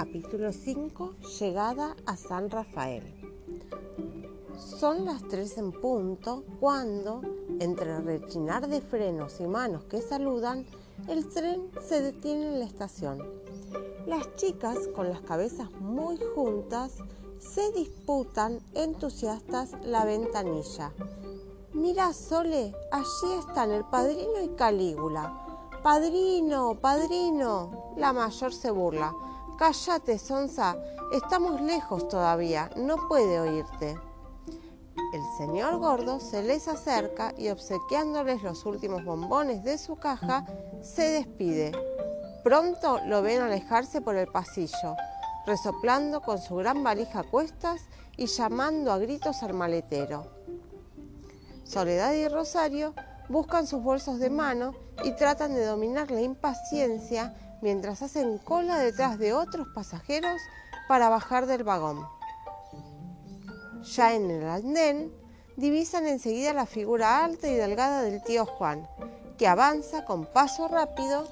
Capítulo 5. Llegada a San Rafael. Son las tres en punto cuando, entre rechinar de frenos y manos que saludan, el tren se detiene en la estación. Las chicas, con las cabezas muy juntas, se disputan entusiastas la ventanilla. Mira, Sole, allí están el padrino y Calígula. Padrino, padrino. La mayor se burla. Cállate, Sonsa, estamos lejos todavía, no puede oírte. El señor gordo se les acerca y obsequiándoles los últimos bombones de su caja, se despide. Pronto lo ven alejarse por el pasillo, resoplando con su gran valija a cuestas y llamando a gritos al maletero. Soledad y Rosario buscan sus bolsos de mano y tratan de dominar la impaciencia mientras hacen cola detrás de otros pasajeros para bajar del vagón. Ya en el andén, divisan enseguida la figura alta y delgada del tío Juan, que avanza con paso rápido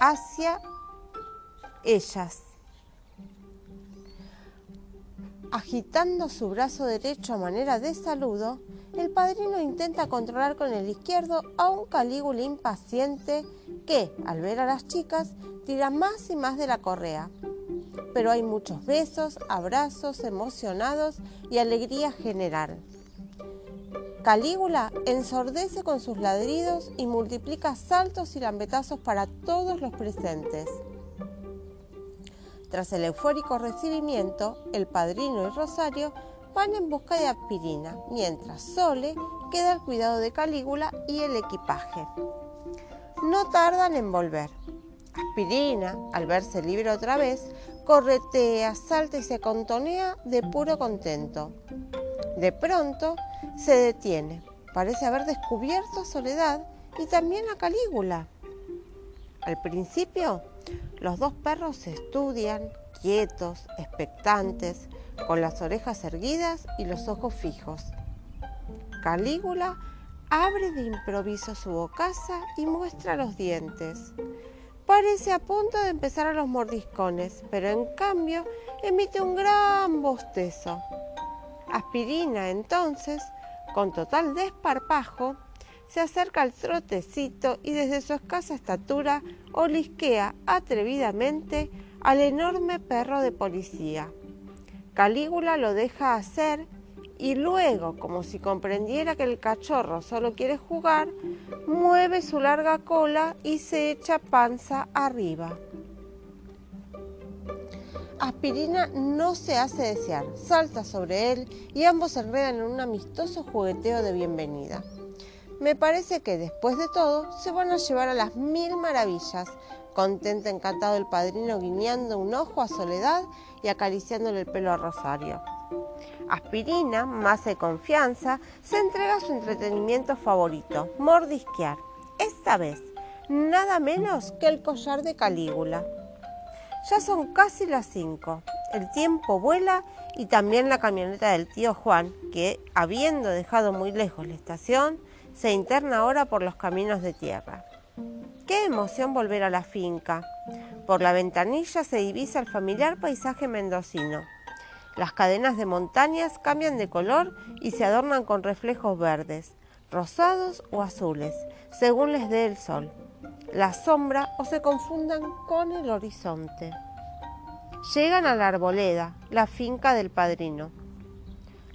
hacia ellas. Agitando su brazo derecho a manera de saludo, el padrino intenta controlar con el izquierdo a un Calígula impaciente que, al ver a las chicas, tira más y más de la correa. Pero hay muchos besos, abrazos emocionados y alegría general. Calígula ensordece con sus ladridos y multiplica saltos y lambetazos para todos los presentes. Tras el eufórico recibimiento, el padrino y Rosario van en busca de aspirina, mientras Sole queda al cuidado de Calígula y el equipaje. No tardan en volver. Aspirina, al verse libre otra vez, corretea, salta y se contonea de puro contento. De pronto se detiene. Parece haber descubierto a Soledad y también a Calígula. Al principio, los dos perros se estudian, quietos, expectantes, con las orejas erguidas y los ojos fijos. Calígula abre de improviso su bocaza y muestra los dientes. Parece a punto de empezar a los mordiscones, pero en cambio emite un gran bostezo. Aspirina entonces, con total desparpajo, se acerca al trotecito y desde su escasa estatura olisquea atrevidamente al enorme perro de policía. Calígula lo deja hacer y luego, como si comprendiera que el cachorro solo quiere jugar, mueve su larga cola y se echa panza arriba. Aspirina no se hace desear, salta sobre él y ambos se enredan en un amistoso jugueteo de bienvenida. Me parece que después de todo se van a llevar a las mil maravillas, contenta encantado el padrino guiñando un ojo a Soledad y acariciándole el pelo a Rosario. Aspirina, más de confianza, se entrega a su entretenimiento favorito, mordisquear. Esta vez, nada menos que el collar de Calígula. Ya son casi las cinco. El tiempo vuela y también la camioneta del tío Juan, que, habiendo dejado muy lejos la estación, se interna ahora por los caminos de tierra. Qué emoción volver a la finca. Por la ventanilla se divisa el familiar paisaje mendocino. Las cadenas de montañas cambian de color y se adornan con reflejos verdes, rosados o azules, según les dé el sol, la sombra o se confundan con el horizonte. Llegan a la arboleda, la finca del padrino.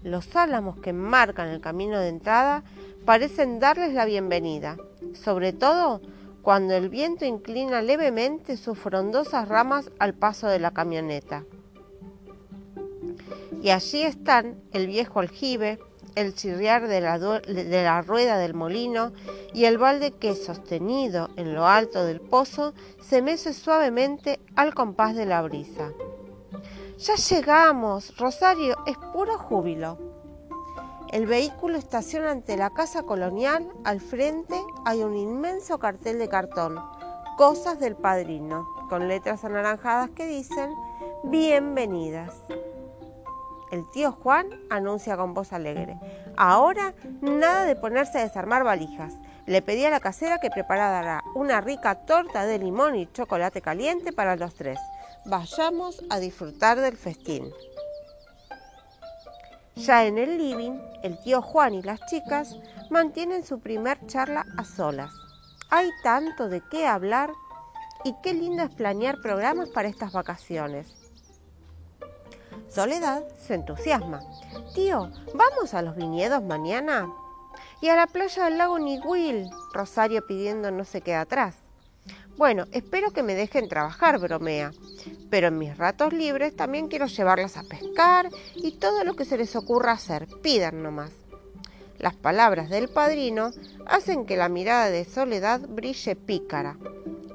Los álamos que marcan el camino de entrada parecen darles la bienvenida, sobre todo cuando el viento inclina levemente sus frondosas ramas al paso de la camioneta. Y allí están el viejo aljibe, el chirriar de la, de la, rueda del molino y el balde que, sostenido en lo alto del pozo, se mece suavemente al compás de la brisa. Ya llegamos, Rosario, es puro júbilo. El vehículo estaciona ante la casa colonial. Al frente hay un inmenso cartel de cartón, Cosas del Padrino, con letras anaranjadas que dicen Bienvenidas. El tío Juan anuncia con voz alegre. Ahora nada de ponerse a desarmar valijas. Le pedí a la casera que preparara una rica torta de limón y chocolate caliente para los tres. Vayamos a disfrutar del festín. Ya en el living, el tío Juan y las chicas mantienen su primer charla a solas. Hay tanto de qué hablar y qué lindo es planear programas para estas vacaciones. Soledad se entusiasma. Tío, ¿vamos a los viñedos mañana? Y a la playa del lago Niguil, Rosario pidiendo no se queda atrás. Bueno, espero que me dejen trabajar, bromea. Pero en mis ratos libres también quiero llevarlas a pescar y todo lo que se les ocurra hacer. Pidan nomás. Las palabras del padrino hacen que la mirada de Soledad brille pícara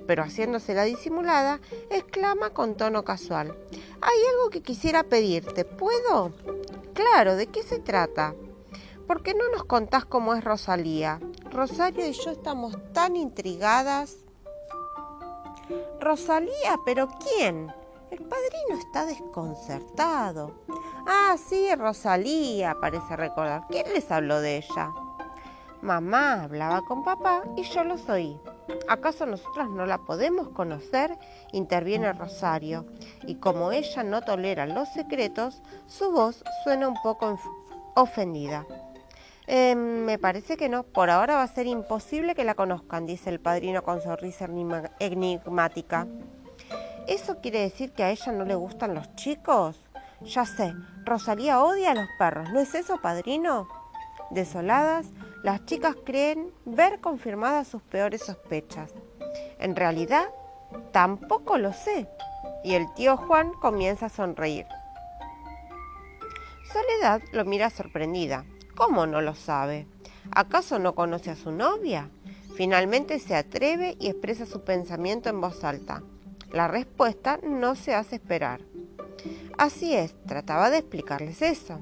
pero haciéndose la disimulada, exclama con tono casual. Hay algo que quisiera pedirte. ¿Puedo? Claro, ¿de qué se trata? ¿Por qué no nos contás cómo es Rosalía? Rosario y yo estamos tan intrigadas. Rosalía, pero ¿quién? El padrino está desconcertado. Ah, sí, Rosalía, parece recordar. ¿Quién les habló de ella? Mamá hablaba con papá y yo los oí. ¿Acaso nosotros no la podemos conocer? interviene Rosario, y como ella no tolera los secretos, su voz suena un poco ofendida. Em, me parece que no, por ahora va a ser imposible que la conozcan, dice el padrino con sonrisa enigmática. ¿Eso quiere decir que a ella no le gustan los chicos? Ya sé, Rosalía odia a los perros, ¿no es eso, padrino? Desoladas, las chicas creen ver confirmadas sus peores sospechas. En realidad, tampoco lo sé. Y el tío Juan comienza a sonreír. Soledad lo mira sorprendida. ¿Cómo no lo sabe? ¿Acaso no conoce a su novia? Finalmente se atreve y expresa su pensamiento en voz alta. La respuesta no se hace esperar. Así es, trataba de explicarles eso.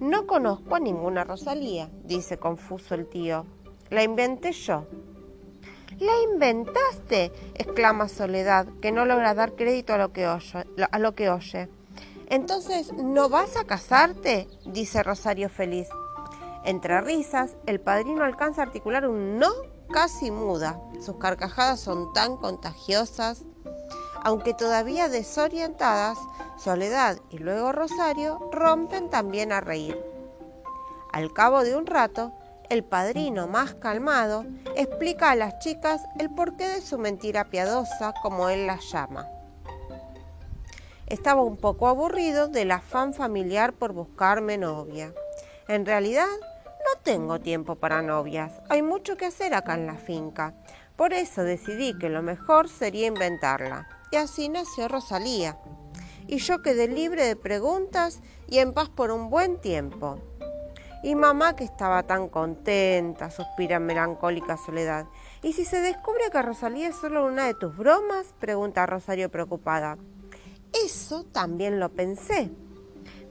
No conozco a ninguna Rosalía, dice confuso el tío. La inventé yo. ¿La inventaste? exclama Soledad, que no logra dar crédito a lo que oye. A lo que oye. Entonces, ¿no vas a casarte? dice Rosario feliz. Entre risas, el padrino alcanza a articular un no casi muda. Sus carcajadas son tan contagiosas. Aunque todavía desorientadas, Soledad y luego Rosario rompen también a reír. Al cabo de un rato, el padrino, más calmado, explica a las chicas el porqué de su mentira piadosa, como él las llama. Estaba un poco aburrido del afán familiar por buscarme novia. En realidad, no tengo tiempo para novias. Hay mucho que hacer acá en la finca. Por eso decidí que lo mejor sería inventarla. Y así nació Rosalía y yo quedé libre de preguntas y en paz por un buen tiempo. Y mamá que estaba tan contenta, suspira en melancólica soledad. ¿Y si se descubre que Rosalía es solo una de tus bromas? pregunta Rosario preocupada. Eso también lo pensé.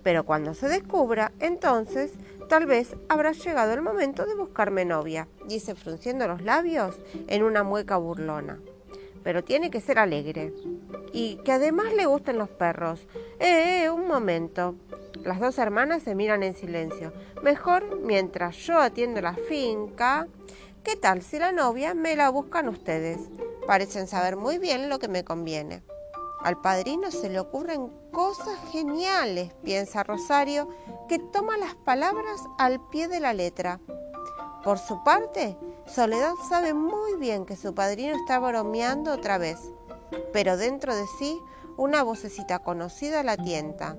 Pero cuando se descubra, entonces tal vez habrá llegado el momento de buscarme novia, dice frunciendo los labios en una mueca burlona pero tiene que ser alegre. Y que además le gusten los perros. Eh, eh, un momento. Las dos hermanas se miran en silencio. Mejor mientras yo atiendo la finca. ¿Qué tal si la novia me la buscan ustedes? Parecen saber muy bien lo que me conviene. Al padrino se le ocurren cosas geniales, piensa Rosario, que toma las palabras al pie de la letra. Por su parte, Soledad sabe muy bien que su padrino está bromeando otra vez, pero dentro de sí una vocecita conocida la tienta.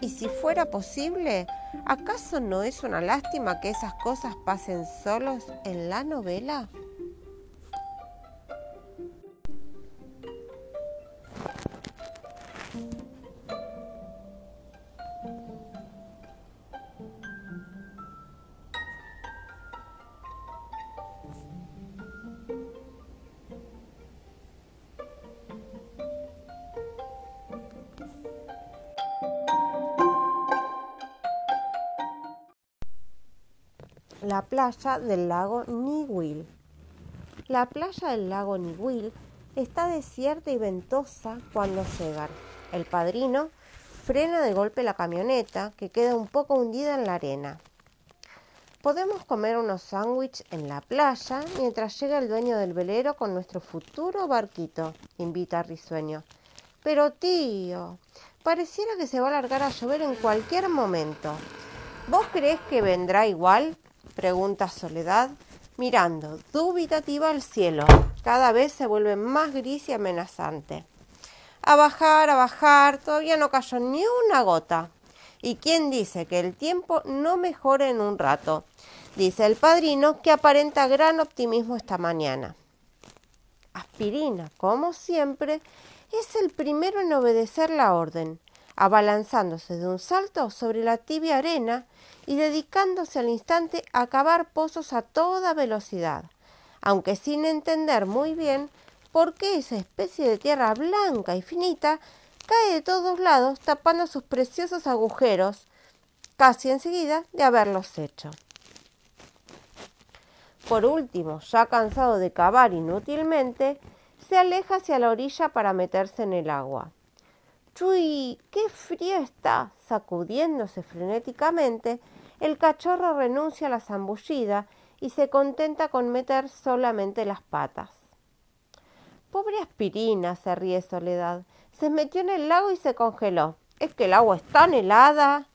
Y si fuera posible, ¿acaso no es una lástima que esas cosas pasen solos en la novela? La playa del lago Niwil. La playa del lago Niwil está desierta y ventosa cuando llegan. El padrino frena de golpe la camioneta que queda un poco hundida en la arena. podemos comer unos sándwiches en la playa mientras llega el dueño del velero con nuestro futuro barquito, invita Risueño. Pero tío, pareciera que se va a largar a llover en cualquier momento. ¿Vos crees que vendrá igual? Pregunta Soledad, mirando dubitativa al cielo. Cada vez se vuelve más gris y amenazante. A bajar, a bajar, todavía no cayó ni una gota. ¿Y quién dice que el tiempo no mejore en un rato? Dice el padrino que aparenta gran optimismo esta mañana. Aspirina, como siempre, es el primero en obedecer la orden, abalanzándose de un salto sobre la tibia arena y dedicándose al instante a cavar pozos a toda velocidad, aunque sin entender muy bien por qué esa especie de tierra blanca y finita cae de todos lados tapando sus preciosos agujeros, casi enseguida de haberlos hecho. Por último, ya cansado de cavar inútilmente, se aleja hacia la orilla para meterse en el agua. ¡Chuy! ¡Qué frío está! Sacudiéndose frenéticamente, el cachorro renuncia a la zambullida y se contenta con meter solamente las patas. Pobre aspirina, se ríe Soledad. Se metió en el lago y se congeló. ¿Es que el agua es tan helada?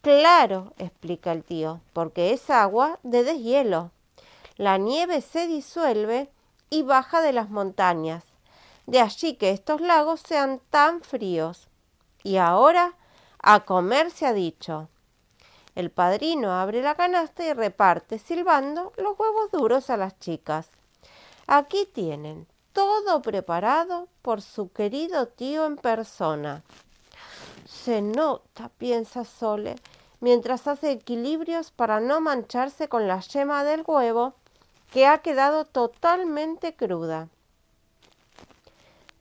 Claro, explica el tío, porque es agua de deshielo. La nieve se disuelve y baja de las montañas. De allí que estos lagos sean tan fríos. Y ahora a comer se ha dicho. El padrino abre la canasta y reparte, silbando, los huevos duros a las chicas. Aquí tienen todo preparado por su querido tío en persona. Se nota, piensa Sole, mientras hace equilibrios para no mancharse con la yema del huevo que ha quedado totalmente cruda.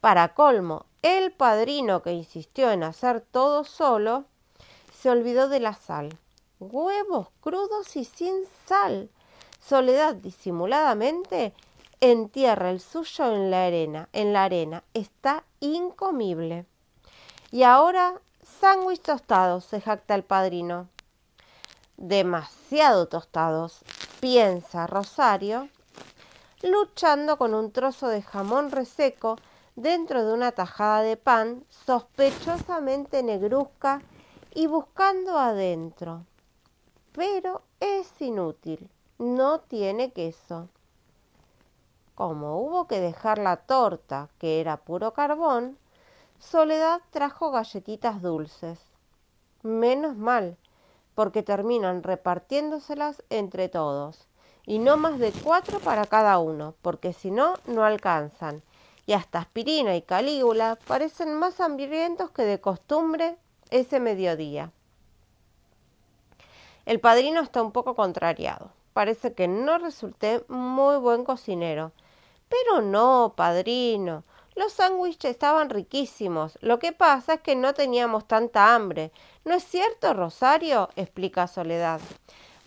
Para colmo, el padrino que insistió en hacer todo solo se olvidó de la sal. Huevos crudos y sin sal. Soledad disimuladamente entierra el suyo en la arena, en la arena. Está incomible. Y ahora sándwich tostados, se jacta el padrino. Demasiado tostados, piensa Rosario, luchando con un trozo de jamón reseco dentro de una tajada de pan sospechosamente negruzca y buscando adentro. Pero es inútil, no tiene queso. Como hubo que dejar la torta, que era puro carbón, Soledad trajo galletitas dulces. Menos mal, porque terminan repartiéndoselas entre todos, y no más de cuatro para cada uno, porque si no, no alcanzan. Y hasta Aspirina y Calígula parecen más hambrientos que de costumbre ese mediodía. El padrino está un poco contrariado. Parece que no resulté muy buen cocinero. Pero no, padrino. Los sándwiches estaban riquísimos. Lo que pasa es que no teníamos tanta hambre. ¿No es cierto, Rosario? explica Soledad.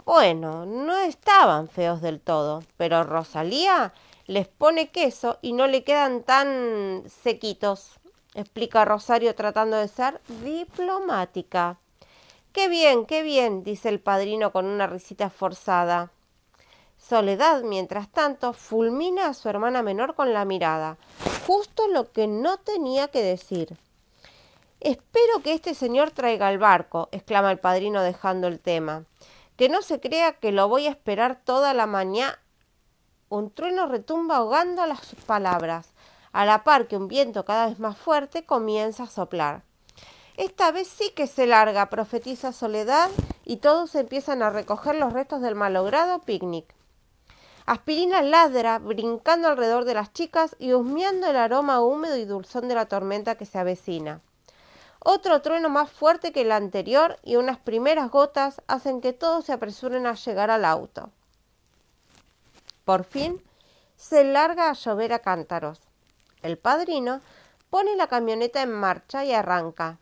Bueno, no estaban feos del todo, pero Rosalía les pone queso y no le quedan tan sequitos, explica Rosario tratando de ser diplomática. Qué bien, qué bien, dice el padrino con una risita forzada. Soledad, mientras tanto, fulmina a su hermana menor con la mirada, justo lo que no tenía que decir. Espero que este señor traiga el barco, exclama el padrino dejando el tema. Que no se crea que lo voy a esperar toda la mañana. Un trueno retumba ahogando las palabras, a la par que un viento cada vez más fuerte comienza a soplar. Esta vez sí que se larga, profetiza Soledad, y todos empiezan a recoger los restos del malogrado picnic. Aspirina ladra, brincando alrededor de las chicas y husmeando el aroma húmedo y dulzón de la tormenta que se avecina. Otro trueno más fuerte que el anterior y unas primeras gotas hacen que todos se apresuren a llegar al auto. Por fin se larga a llover a cántaros. El padrino pone la camioneta en marcha y arranca.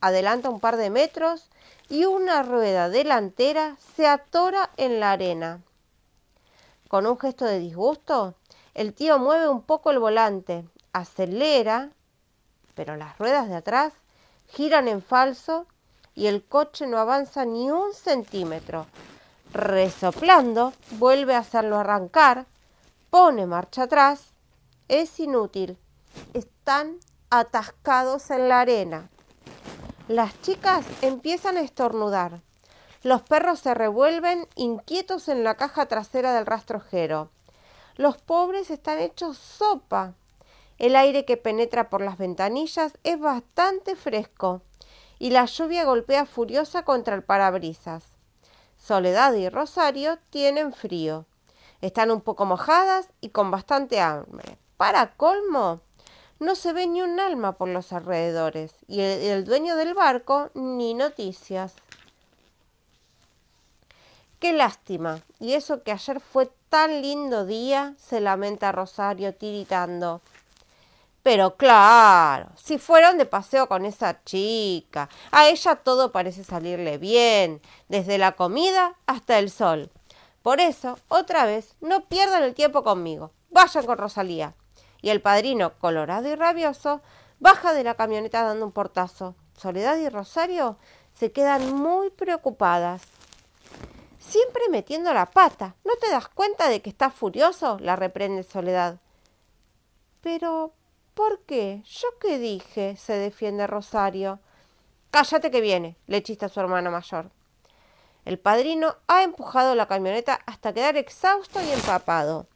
Adelanta un par de metros y una rueda delantera se atora en la arena. Con un gesto de disgusto, el tío mueve un poco el volante, acelera, pero las ruedas de atrás giran en falso y el coche no avanza ni un centímetro. Resoplando, vuelve a hacerlo arrancar, pone marcha atrás. Es inútil. Están atascados en la arena. Las chicas empiezan a estornudar. Los perros se revuelven inquietos en la caja trasera del rastrojero. Los pobres están hechos sopa. El aire que penetra por las ventanillas es bastante fresco y la lluvia golpea furiosa contra el parabrisas. Soledad y Rosario tienen frío. Están un poco mojadas y con bastante hambre. Para colmo, no se ve ni un alma por los alrededores y el, el dueño del barco ni noticias. Qué lástima. Y eso que ayer fue tan lindo día, se lamenta Rosario tiritando. Pero claro, si fueron de paseo con esa chica, a ella todo parece salirle bien, desde la comida hasta el sol. Por eso, otra vez, no pierdan el tiempo conmigo. Vayan con Rosalía. Y el padrino, colorado y rabioso, baja de la camioneta dando un portazo. Soledad y Rosario se quedan muy preocupadas. Siempre metiendo la pata. ¿No te das cuenta de que estás furioso? la reprende Soledad. Pero, ¿Por qué? ¿Yo qué dije? se defiende Rosario. Cállate que viene, le chista su hermana mayor. El padrino ha empujado la camioneta hasta quedar exhausto y empapado.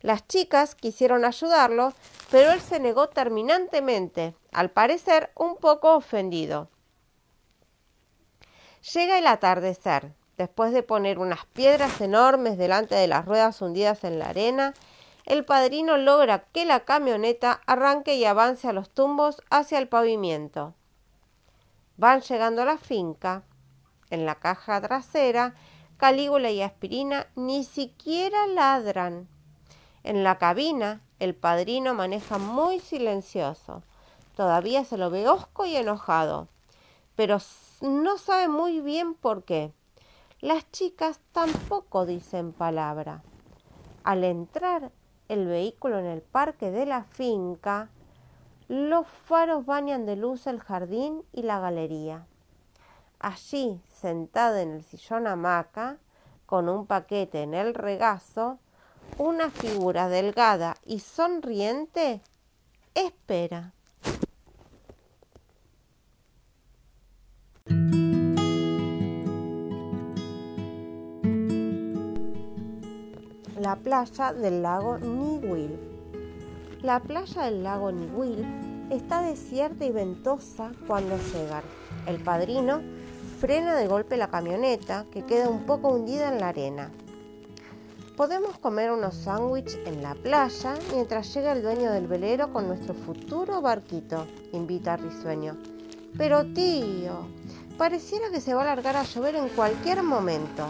Las chicas quisieron ayudarlo, pero él se negó terminantemente, al parecer un poco ofendido. Llega el atardecer. Después de poner unas piedras enormes delante de las ruedas hundidas en la arena, el padrino logra que la camioneta arranque y avance a los tumbos hacia el pavimento. Van llegando a la finca. En la caja trasera, Calígula y Aspirina ni siquiera ladran. En la cabina, el padrino maneja muy silencioso. Todavía se lo ve hosco y enojado, pero no sabe muy bien por qué. Las chicas tampoco dicen palabra. Al entrar el vehículo en el parque de la finca, los faros bañan de luz el jardín y la galería. Allí, sentada en el sillón hamaca, con un paquete en el regazo, una figura delgada y sonriente espera. La playa del lago Niwil. La playa del lago Niwil está desierta y ventosa cuando llegan. El padrino frena de golpe la camioneta que queda un poco hundida en la arena. Podemos comer unos sándwiches en la playa mientras llega el dueño del velero con nuestro futuro barquito, invita risueño. Pero tío, pareciera que se va a largar a llover en cualquier momento.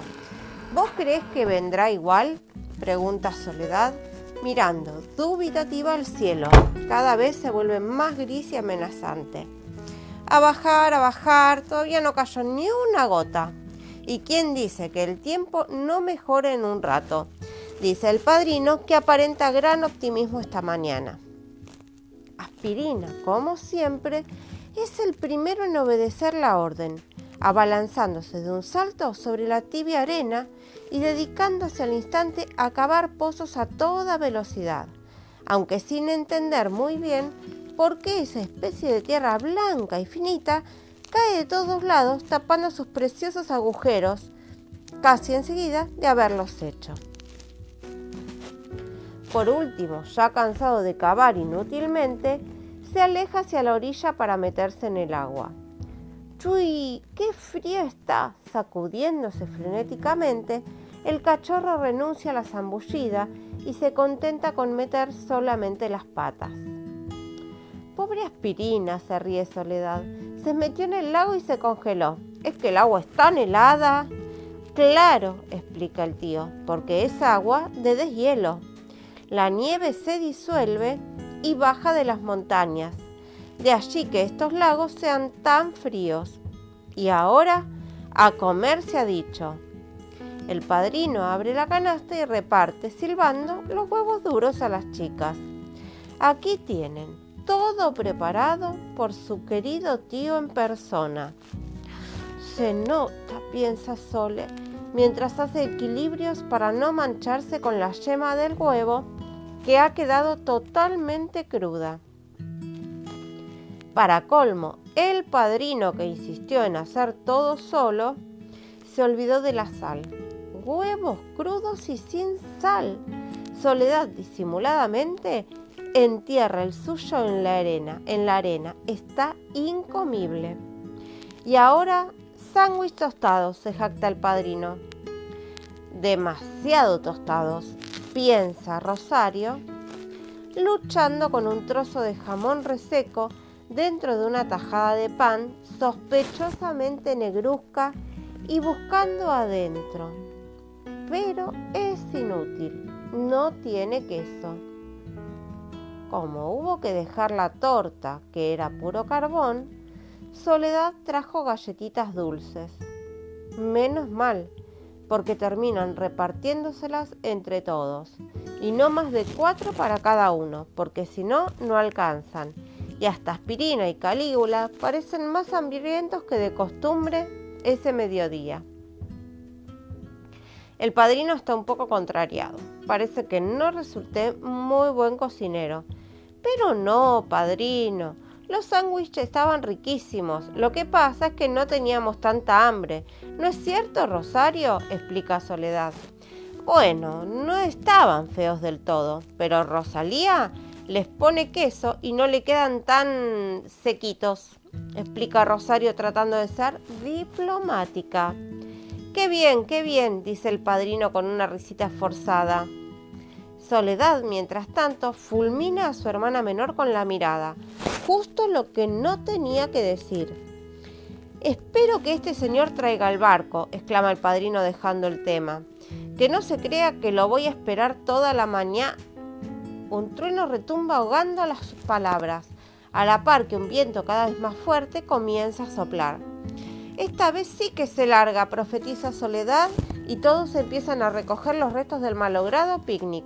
¿Vos crees que vendrá igual? Pregunta Soledad, mirando dubitativa al cielo. Cada vez se vuelve más gris y amenazante. A bajar, a bajar, todavía no cayó ni una gota. ¿Y quién dice que el tiempo no mejore en un rato? Dice el padrino que aparenta gran optimismo esta mañana. Aspirina, como siempre, es el primero en obedecer la orden, abalanzándose de un salto sobre la tibia arena y dedicándose al instante a cavar pozos a toda velocidad, aunque sin entender muy bien por qué esa especie de tierra blanca y finita cae de todos lados tapando sus preciosos agujeros, casi enseguida de haberlos hecho. Por último, ya cansado de cavar inútilmente, se aleja hacia la orilla para meterse en el agua. ¡Chuy! ¡Qué frío está! Sacudiéndose frenéticamente, el cachorro renuncia a la zambullida y se contenta con meter solamente las patas. Pobre aspirina, se ríe Soledad. Se metió en el lago y se congeló. ¿Es que el agua es tan helada? Claro, explica el tío, porque es agua de deshielo. La nieve se disuelve y baja de las montañas. De allí que estos lagos sean tan fríos. Y ahora, a comer se ha dicho. El padrino abre la canasta y reparte, silbando, los huevos duros a las chicas. Aquí tienen, todo preparado por su querido tío en persona. Se nota, piensa Sole, mientras hace equilibrios para no mancharse con la yema del huevo que ha quedado totalmente cruda. Para colmo, el padrino que insistió en hacer todo solo se olvidó de la sal. Huevos crudos y sin sal. Soledad disimuladamente entierra el suyo en la arena. En la arena está incomible. Y ahora sándwich tostados, se jacta el padrino. Demasiado tostados, piensa Rosario, luchando con un trozo de jamón reseco dentro de una tajada de pan sospechosamente negruzca y buscando adentro. Pero es inútil, no tiene queso. Como hubo que dejar la torta, que era puro carbón, Soledad trajo galletitas dulces. Menos mal, porque terminan repartiéndoselas entre todos, y no más de cuatro para cada uno, porque si no, no alcanzan y hasta Aspirina y Calígula parecen más hambrientos que de costumbre ese mediodía. El padrino está un poco contrariado. Parece que no resulté muy buen cocinero. Pero no, padrino. Los sándwiches estaban riquísimos. Lo que pasa es que no teníamos tanta hambre. ¿No es cierto, Rosario? explica Soledad. Bueno, no estaban feos del todo, pero Rosalía les pone queso y no le quedan tan sequitos, explica Rosario tratando de ser diplomática. Qué bien, qué bien, dice el padrino con una risita forzada. Soledad, mientras tanto, fulmina a su hermana menor con la mirada, justo lo que no tenía que decir. Espero que este señor traiga el barco, exclama el padrino dejando el tema. Que no se crea que lo voy a esperar toda la mañana un trueno retumba ahogando las palabras, a la par que un viento cada vez más fuerte comienza a soplar. Esta vez sí que se larga, profetiza Soledad, y todos empiezan a recoger los restos del malogrado picnic.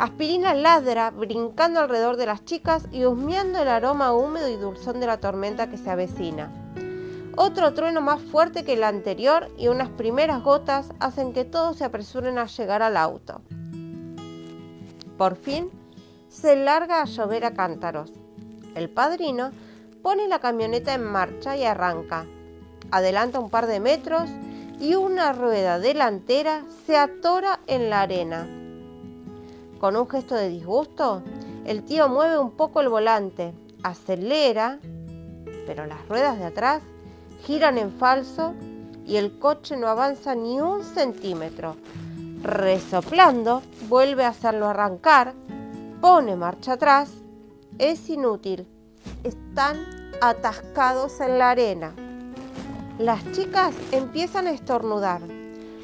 Aspirina ladra, brincando alrededor de las chicas y husmeando el aroma húmedo y dulzón de la tormenta que se avecina. Otro trueno más fuerte que el anterior y unas primeras gotas hacen que todos se apresuren a llegar al auto. Por fin, se larga a llover a cántaros. El padrino pone la camioneta en marcha y arranca. Adelanta un par de metros y una rueda delantera se atora en la arena. Con un gesto de disgusto, el tío mueve un poco el volante, acelera, pero las ruedas de atrás giran en falso y el coche no avanza ni un centímetro, resoplando, vuelve a hacerlo arrancar, pone marcha atrás, es inútil, están atascados en la arena. Las chicas empiezan a estornudar.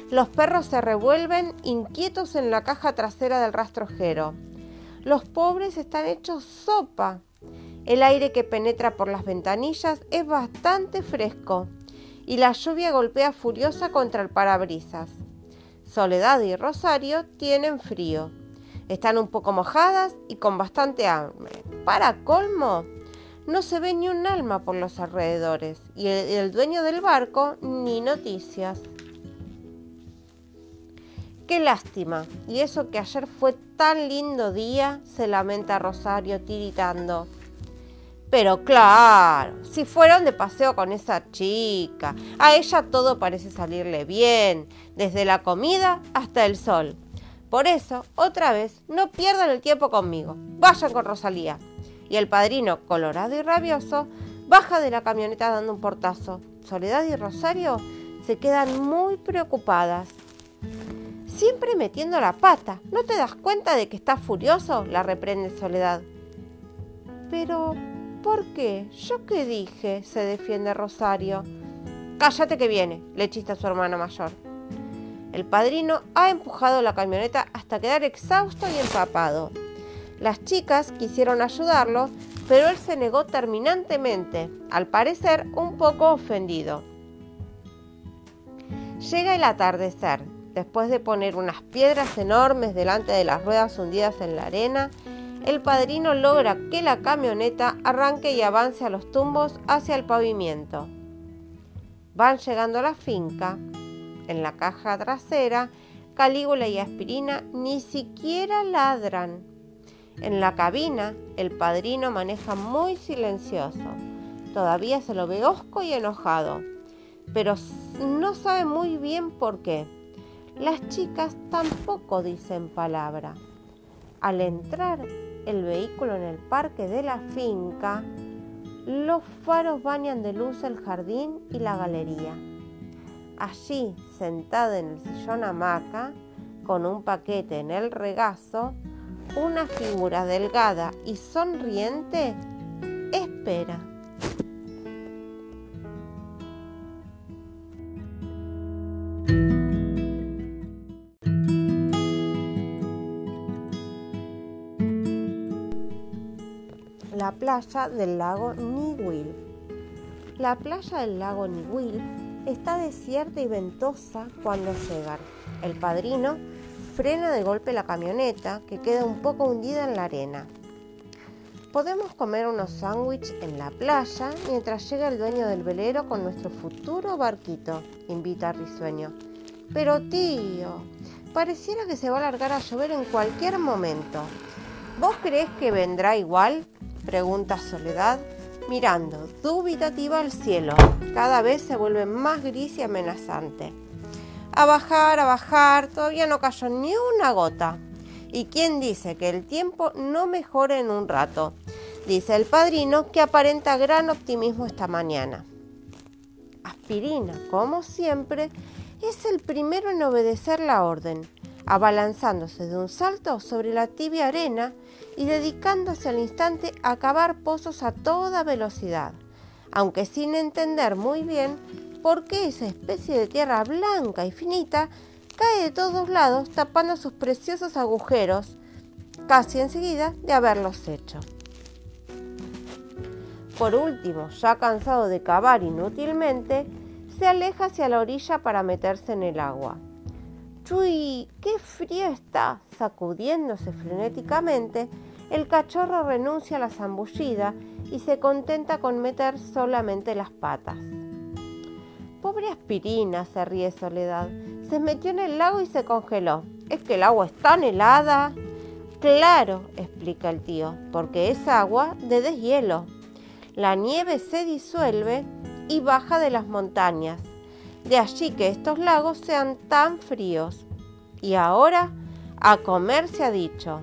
Los perros se revuelven inquietos en la caja trasera del rastrojero. Los pobres están hechos sopa. El aire que penetra por las ventanillas es bastante fresco y la lluvia golpea furiosa contra el parabrisas. Soledad y Rosario tienen frío. Están un poco mojadas y con bastante hambre. Para colmo, no se ve ni un alma por los alrededores y el, dueño del barco ni noticias. Qué lástima. Y eso que ayer fue tan lindo día, se lamenta Rosario tiritando. Pero claro, si fueron de paseo con esa chica, a ella todo parece salirle bien, desde la comida hasta el sol. Por eso, otra vez, no pierdan el tiempo conmigo, vayan con Rosalía. Y el padrino, colorado y rabioso, baja de la camioneta dando un portazo. Soledad y Rosario se quedan muy preocupadas. Siempre metiendo la pata. ¿No te das cuenta de que estás furioso? La reprende Soledad. Pero, ¿Por qué? ¿Yo qué dije? se defiende Rosario. Cállate que viene, le chista su hermano mayor. El padrino ha empujado la camioneta hasta quedar exhausto y empapado. Las chicas quisieron ayudarlo, pero él se negó terminantemente, al parecer un poco ofendido. Llega el atardecer. Después de poner unas piedras enormes delante de las ruedas hundidas en la arena, el padrino logra que la camioneta arranque y avance a los tumbos hacia el pavimento. Van llegando a la finca. En la caja trasera, Calígula y Aspirina ni siquiera ladran. En la cabina, el padrino maneja muy silencioso. Todavía se lo ve hosco y enojado, pero no sabe muy bien por qué. Las chicas tampoco dicen palabra. Al entrar el vehículo en el parque de la finca, los faros bañan de luz el jardín y la galería. Allí, sentada en el sillón hamaca, con un paquete en el regazo, una figura delgada y sonriente espera. La playa del lago Niwil. La playa del lago Niwil está desierta y ventosa cuando llegan. El padrino frena de golpe la camioneta que queda un poco hundida en la arena. Podemos comer unos sándwiches en la playa mientras llega el dueño del velero con nuestro futuro barquito, invita Risueño. Pero tío, pareciera que se va a largar a llover en cualquier momento. ¿Vos crees que vendrá igual? pregunta Soledad, mirando dubitativa al cielo. Cada vez se vuelve más gris y amenazante a bajar, a bajar, todavía no cayó ni una gota. ¿Y quién dice que el tiempo no mejore en un rato? Dice el padrino que aparenta gran optimismo esta mañana. Aspirina, como siempre, es el primero en obedecer la orden, abalanzándose de un salto sobre la tibia arena y dedicándose al instante a cavar pozos a toda velocidad, aunque sin entender muy bien porque esa especie de tierra blanca y finita cae de todos lados tapando sus preciosos agujeros, casi enseguida de haberlos hecho. Por último, ya cansado de cavar inútilmente, se aleja hacia la orilla para meterse en el agua. ¡Chuy! ¡Qué frío está! Sacudiéndose frenéticamente, el cachorro renuncia a la zambullida y se contenta con meter solamente las patas. Pobre aspirina, se ríe Soledad. Se metió en el lago y se congeló. ¿Es que el agua es tan helada? Claro, explica el tío, porque es agua de deshielo. La nieve se disuelve y baja de las montañas. De allí que estos lagos sean tan fríos. Y ahora, a comer se ha dicho.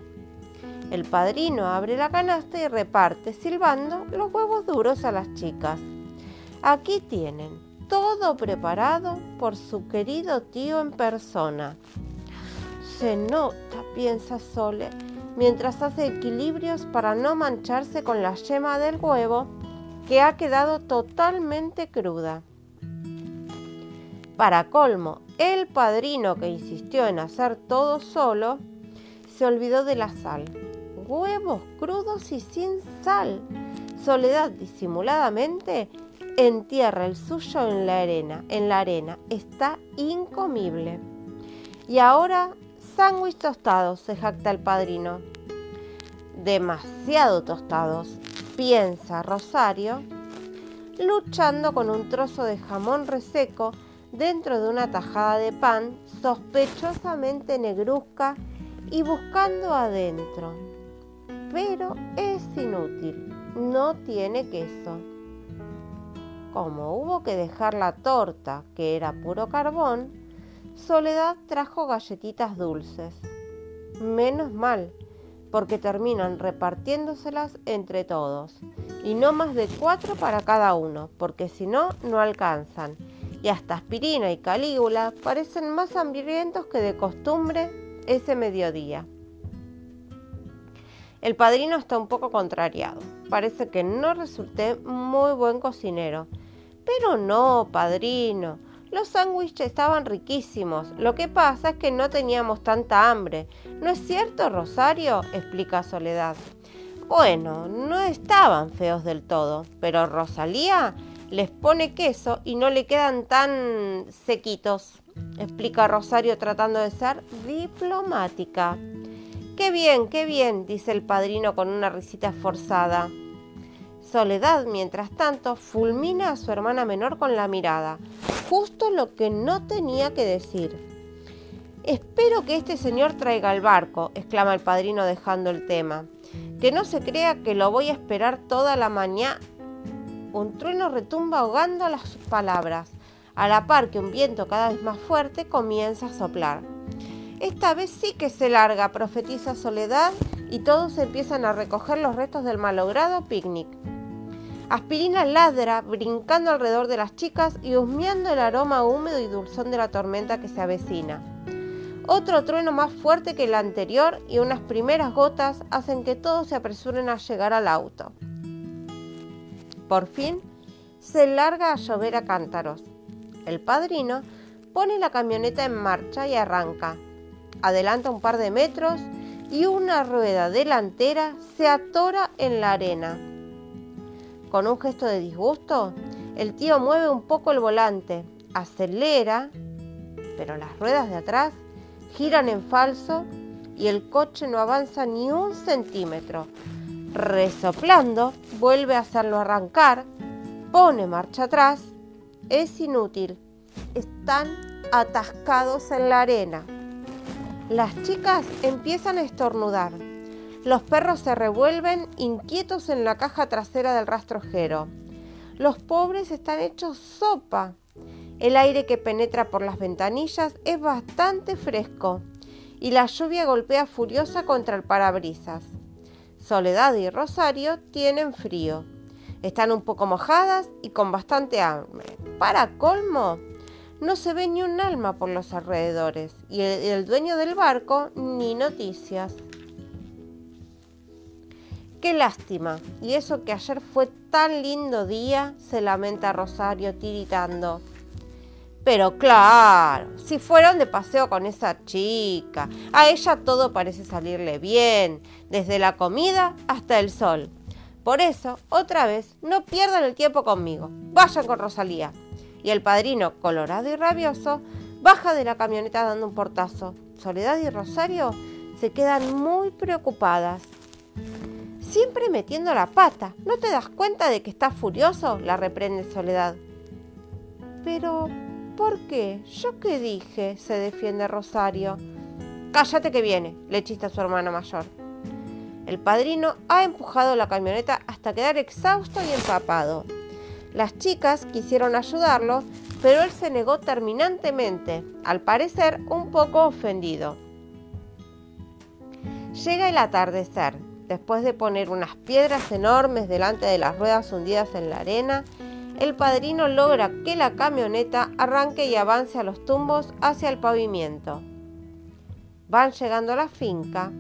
El padrino abre la canasta y reparte, silbando, los huevos duros a las chicas. Aquí tienen todo preparado por su querido tío en persona. Se nota, piensa Sole, mientras hace equilibrios para no mancharse con la yema del huevo que ha quedado totalmente cruda. Para colmo, el padrino que insistió en hacer todo solo se olvidó de la sal. Huevos crudos y sin sal. Soledad disimuladamente entierra el suyo en la arena, en la arena. Está incomible. Y ahora, sándwich tostados, se jacta el padrino. Demasiado tostados, piensa Rosario, luchando con un trozo de jamón reseco dentro de una tajada de pan sospechosamente negruzca y buscando adentro. Pero es inútil, no tiene queso. Como hubo que dejar la torta, que era puro carbón, Soledad trajo galletitas dulces. Menos mal, porque terminan repartiéndoselas entre todos, y no más de cuatro para cada uno, porque si no, no alcanzan. Y hasta Aspirina y Calígula parecen más hambrientos que de costumbre ese mediodía. El padrino está un poco contrariado. Parece que no resulté muy buen cocinero. Pero no, padrino. Los sándwiches estaban riquísimos. Lo que pasa es que no teníamos tanta hambre. ¿No es cierto, Rosario? explica Soledad. Bueno, no estaban feos del todo, pero Rosalía les pone queso y no le quedan tan sequitos, explica Rosario tratando de ser diplomática. Qué bien, qué bien, dice el padrino con una risita forzada. Soledad, mientras tanto, fulmina a su hermana menor con la mirada. justo lo que no tenía que decir. Espero que este señor traiga el barco, exclama el padrino dejando el tema. Que no se crea que lo voy a esperar toda la mañana. Un trueno retumba ahogando las palabras, a la par que un viento cada vez más fuerte comienza a soplar. Esta vez sí que se larga, profetiza Soledad, y todos empiezan a recoger los restos del malogrado picnic. Aspirina ladra, brincando alrededor de las chicas y husmeando el aroma húmedo y dulzón de la tormenta que se avecina. Otro trueno más fuerte que el anterior y unas primeras gotas hacen que todos se apresuren a llegar al auto. Por fin, se larga a llover a cántaros. El padrino pone la camioneta en marcha y arranca, adelanta un par de metros y una rueda delantera se atora en la arena. Con un gesto de disgusto, el tío mueve un poco el volante, acelera, pero las ruedas de atrás giran en falso y el coche no avanza ni un centímetro. Resoplando, vuelve a hacerlo arrancar, pone marcha atrás. Es inútil. Están atascados en la arena. Las chicas empiezan a estornudar. Los perros se revuelven inquietos en la caja trasera del rastrojero. Los pobres están hechos sopa. El aire que penetra por las ventanillas es bastante fresco y la lluvia golpea furiosa contra el parabrisas. Soledad y Rosario tienen frío. Están un poco mojadas y con bastante hambre. Para colmo, no se ve ni un alma por los alrededores y el, dueño del barco ni noticias. Qué lástima. Y eso que ayer fue tan lindo día, se lamenta Rosario tiritando. Pero claro, si fueron de paseo con esa chica, a ella todo parece salirle bien, desde la comida hasta el sol. Por eso, otra vez, no pierdan el tiempo conmigo. Vayan con Rosalía y el padrino, colorado y rabioso, baja de la camioneta dando un portazo. Soledad y Rosario se quedan muy preocupadas. Siempre metiendo la pata. ¿No te das cuenta de que estás furioso? la reprende Soledad. Pero, ¿por qué? ¿Yo qué dije? se defiende Rosario. Cállate que viene, le chista su hermano mayor. El padrino ha empujado la camioneta hasta quedar exhausto y empapado. Las chicas quisieron ayudarlo, pero él se negó terminantemente, al parecer un poco ofendido. Llega el atardecer. Después de poner unas piedras enormes delante de las ruedas hundidas en la arena, el padrino logra que la camioneta arranque y avance a los tumbos hacia el pavimento. Van llegando a la finca.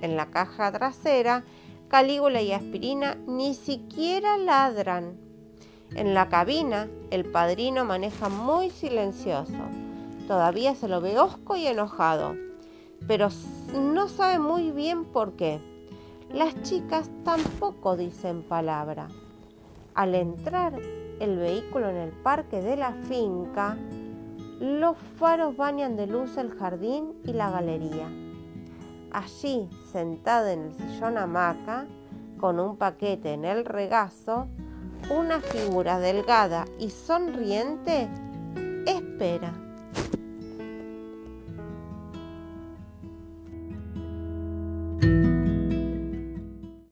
En la caja trasera, Calígula y Aspirina ni siquiera ladran. En la cabina, el padrino maneja muy silencioso. Todavía se lo ve hosco y enojado, pero no sabe muy bien por qué. Las chicas tampoco dicen palabra. Al entrar el vehículo en el parque de la finca, los faros bañan de luz el jardín y la galería. Allí, sentada en el sillón hamaca, con un paquete en el regazo, una figura delgada y sonriente espera.